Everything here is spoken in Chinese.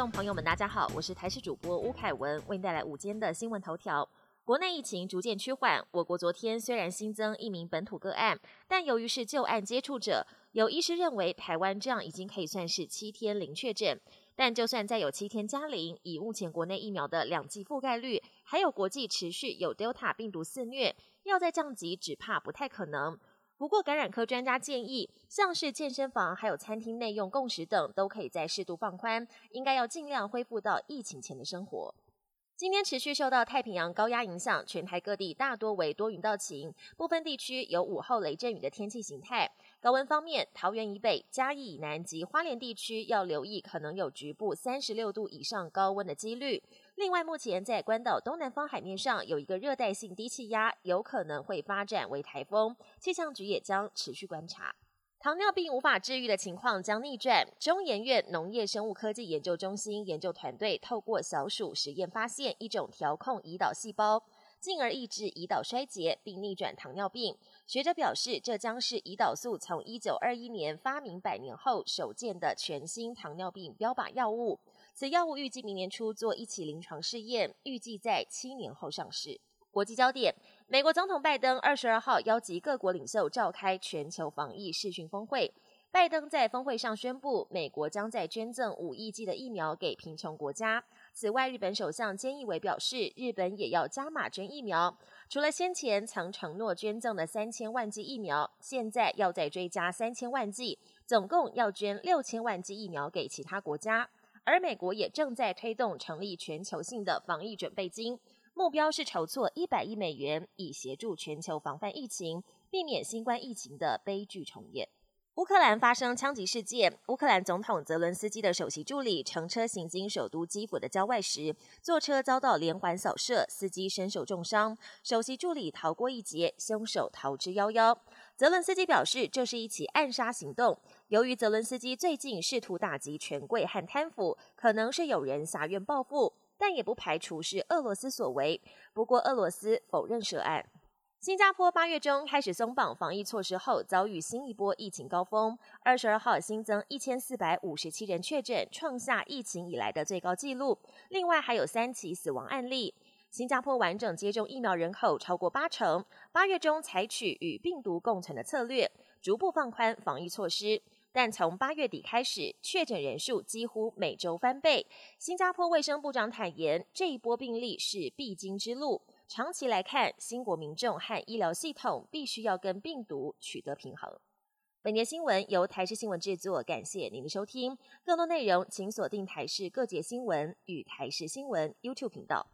观众朋友们，大家好，我是台视主播吴凯文，为您带来午间的新闻头条。国内疫情逐渐趋缓，我国昨天虽然新增一名本土个案，但由于是旧案接触者，有医师认为台湾这样已经可以算是七天零确诊。但就算再有七天加零，以目前国内疫苗的两剂覆盖率，还有国际持续有 Delta 病毒肆虐，要再降级只怕不太可能。不过，感染科专家建议，像是健身房还有餐厅内用共识等，都可以再适度放宽，应该要尽量恢复到疫情前的生活。今天持续受到太平洋高压影响，全台各地大多为多云到晴，部分地区有午后雷阵雨的天气形态。高温方面，桃园以北、嘉义以南及花莲地区要留意，可能有局部三十六度以上高温的几率。另外，目前在关岛东南方海面上有一个热带性低气压，有可能会发展为台风，气象局也将持续观察。糖尿病无法治愈的情况将逆转。中研院农业生物科技研究中心研究团队透过小鼠实验发现一种调控胰岛细胞，进而抑制胰岛衰竭，并逆转糖尿病。学者表示，这将是胰岛素从一九二一年发明百年后首见的全新糖尿病标靶药物。此药物预计明年初做一起临床试验，预计在七年后上市。国际焦点：美国总统拜登二十二号邀集各国领袖召开全球防疫视讯峰会。拜登在峰会上宣布，美国将在捐赠五亿剂的疫苗给贫穷国家。此外，日本首相菅义伟表示，日本也要加码捐疫苗。除了先前曾承诺捐赠的三千万剂疫苗，现在要再追加三千万剂，总共要捐六千万剂疫苗给其他国家。而美国也正在推动成立全球性的防疫准备金。目标是筹措一百亿美元，以协助全球防范疫情，避免新冠疫情的悲剧重演。乌克兰发生枪击事件，乌克兰总统泽伦斯基的首席助理乘车行经首都基辅的郊外时，坐车遭到连环扫射，司机身受重伤，首席助理逃过一劫，凶手逃之夭夭。泽伦斯基表示，这是一起暗杀行动。由于泽伦斯基最近试图打击权贵和贪腐，可能是有人挟怨报复。但也不排除是俄罗斯所为。不过，俄罗斯否认涉案。新加坡八月中开始松绑防疫措施后，遭遇新一波疫情高峰。二十二号新增一千四百五十七人确诊，创下疫情以来的最高纪录。另外还有三起死亡案例。新加坡完整接种疫苗人口超过八成。八月中采取与病毒共存的策略，逐步放宽防疫措施。但从八月底开始，确诊人数几乎每周翻倍。新加坡卫生部长坦言，这一波病例是必经之路。长期来看，新国民众和医疗系统必须要跟病毒取得平衡。本节新闻由台视新闻制作，感谢您的收听。更多内容请锁定台视各节新闻与台视新闻 YouTube 频道。